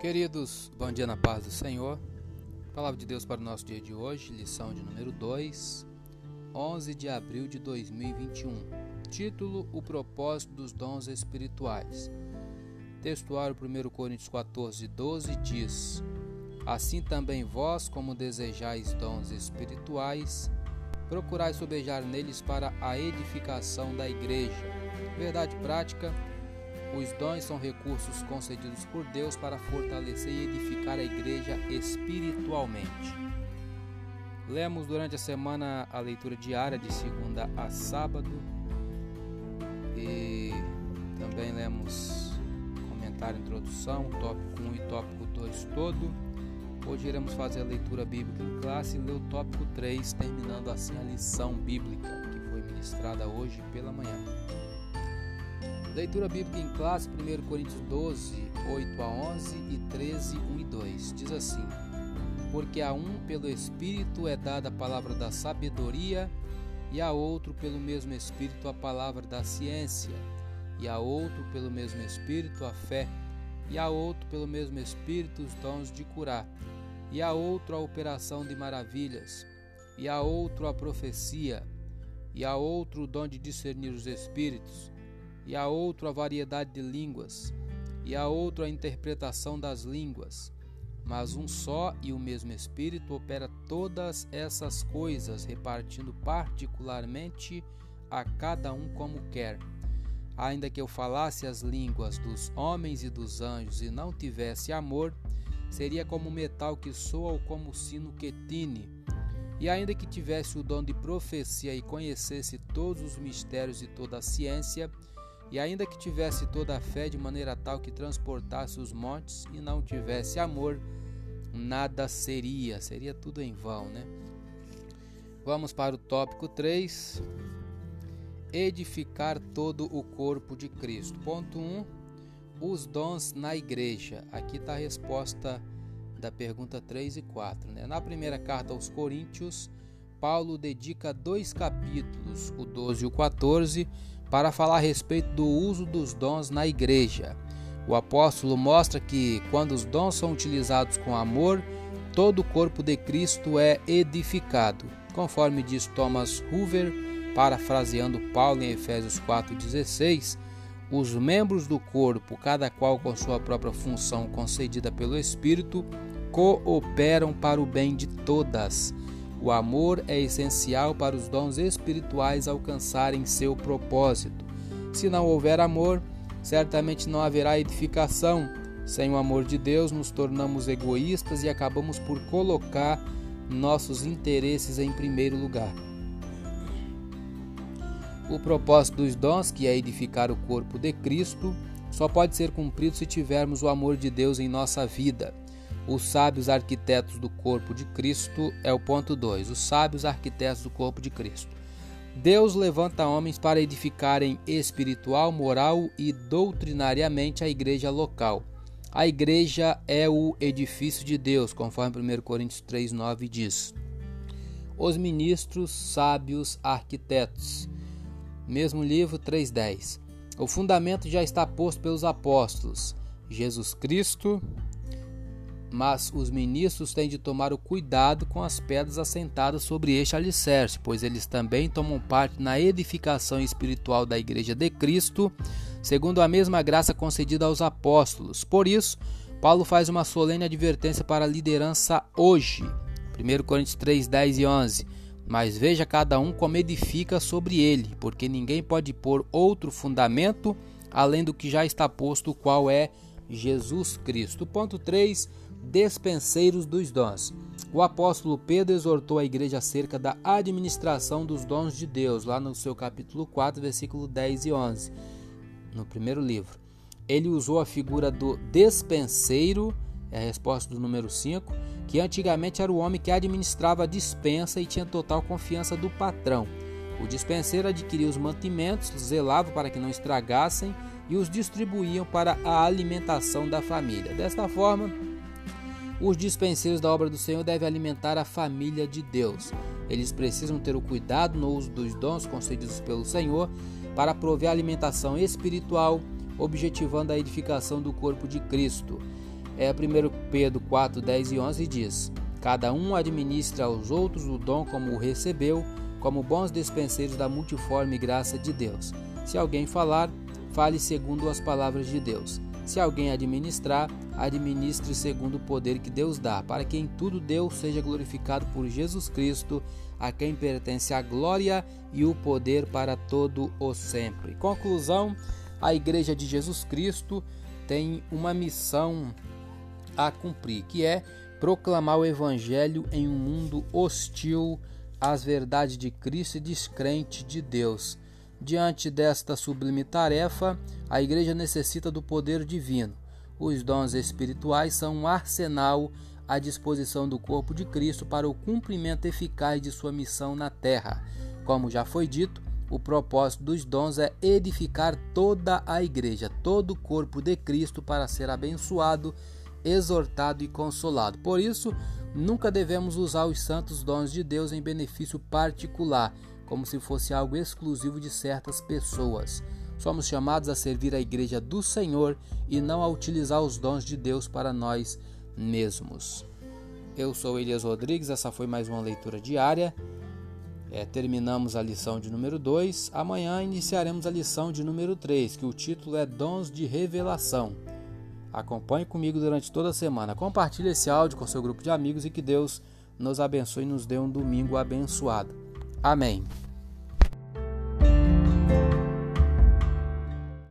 Queridos, bom dia na paz do Senhor. Palavra de Deus para o nosso dia de hoje, lição de número 2, 11 de abril de 2021. Título: O propósito dos dons espirituais. Textuário 1 Coríntios 14, 12 diz: Assim também vós, como desejais dons espirituais, procurai sobejar neles para a edificação da igreja. Verdade prática: os dons são recursos concedidos por Deus para fortalecer e edificar a igreja espiritualmente. Lemos durante a semana a leitura diária de segunda a sábado e também lemos comentário, introdução, tópico 1 e tópico 2 todo. Hoje iremos fazer a leitura bíblica em classe e ler o tópico 3, terminando assim a lição bíblica que foi ministrada hoje pela manhã. Leitura bíblica em classe, 1 Coríntios 12, 8 a 11 e 13, 1 e 2. Diz assim: Porque a um pelo Espírito é dada a palavra da sabedoria, e a outro pelo mesmo Espírito a palavra da ciência, e a outro pelo mesmo Espírito a fé, e a outro pelo mesmo Espírito os dons de curar, e a outro a operação de maravilhas, e a outro a profecia, e a outro o dom de discernir os espíritos e a outro a variedade de línguas, e a outro a interpretação das línguas. Mas um só e o mesmo Espírito opera todas essas coisas, repartindo particularmente a cada um como quer. Ainda que eu falasse as línguas dos homens e dos anjos e não tivesse amor, seria como metal que soa ou como sino que tine. E ainda que tivesse o dom de profecia e conhecesse todos os mistérios e toda a ciência, e ainda que tivesse toda a fé de maneira tal que transportasse os montes e não tivesse amor, nada seria, seria tudo em vão, né? Vamos para o tópico 3. Edificar todo o corpo de Cristo. Ponto 1. Os dons na igreja. Aqui está a resposta da pergunta 3 e 4. Né? Na primeira carta aos Coríntios, Paulo dedica dois capítulos, o 12 e o 14, para falar a respeito do uso dos dons na igreja. O apóstolo mostra que, quando os dons são utilizados com amor, todo o corpo de Cristo é edificado, conforme diz Thomas Hoover, parafraseando Paulo em Efésios 4,16. Os membros do corpo, cada qual com sua própria função concedida pelo Espírito, cooperam para o bem de todas. O amor é essencial para os dons espirituais alcançarem seu propósito. Se não houver amor, certamente não haverá edificação. Sem o amor de Deus, nos tornamos egoístas e acabamos por colocar nossos interesses em primeiro lugar. O propósito dos dons, que é edificar o corpo de Cristo, só pode ser cumprido se tivermos o amor de Deus em nossa vida. Os sábios arquitetos do corpo de Cristo é o ponto 2. Os sábios arquitetos do corpo de Cristo. Deus levanta homens para edificarem espiritual, moral e doutrinariamente a igreja local. A igreja é o edifício de Deus, conforme 1 Coríntios 3,9 diz. Os ministros, sábios, arquitetos. Mesmo livro 3,10. O fundamento já está posto pelos apóstolos. Jesus Cristo, mas os ministros têm de tomar o cuidado com as pedras assentadas sobre este alicerce, pois eles também tomam parte na edificação espiritual da Igreja de Cristo, segundo a mesma graça concedida aos apóstolos. Por isso, Paulo faz uma solene advertência para a liderança hoje. 1 Coríntios 3, 10 e 11. Mas veja cada um como edifica sobre ele, porque ninguém pode pôr outro fundamento além do que já está posto, qual é Jesus Cristo. Ponto 3 despenseiros dos dons. O apóstolo Pedro exortou a igreja acerca da administração dos dons de Deus, lá no seu capítulo 4, versículo 10 e 11, no primeiro livro. Ele usou a figura do despenseiro, é a resposta do número 5, que antigamente era o homem que administrava a dispensa e tinha total confiança do patrão. O dispenseiro adquiria os mantimentos, zelava para que não estragassem e os distribuíam para a alimentação da família. Desta forma, os dispenseiros da obra do Senhor devem alimentar a família de Deus. Eles precisam ter o cuidado no uso dos dons concedidos pelo Senhor para prover alimentação espiritual, objetivando a edificação do corpo de Cristo. É 1 Pedro 4, 10 e 11 diz: Cada um administra aos outros o dom como o recebeu, como bons despenseiros da multiforme graça de Deus. Se alguém falar, fale segundo as palavras de Deus. Se alguém administrar, administre segundo o poder que Deus dá, para que em tudo Deus seja glorificado por Jesus Cristo, a quem pertence a glória e o poder para todo o sempre. Conclusão: a Igreja de Jesus Cristo tem uma missão a cumprir, que é proclamar o Evangelho em um mundo hostil às verdades de Cristo e descrente de Deus. Diante desta sublime tarefa, a Igreja necessita do poder divino. Os dons espirituais são um arsenal à disposição do corpo de Cristo para o cumprimento eficaz de sua missão na terra. Como já foi dito, o propósito dos dons é edificar toda a igreja, todo o corpo de Cristo para ser abençoado, exortado e consolado. Por isso, nunca devemos usar os santos dons de Deus em benefício particular, como se fosse algo exclusivo de certas pessoas. Somos chamados a servir a igreja do Senhor e não a utilizar os dons de Deus para nós mesmos. Eu sou Elias Rodrigues, essa foi mais uma leitura diária. É, terminamos a lição de número 2. Amanhã iniciaremos a lição de número 3, que o título é Dons de Revelação. Acompanhe comigo durante toda a semana. Compartilhe esse áudio com seu grupo de amigos e que Deus nos abençoe e nos dê um domingo abençoado. Amém.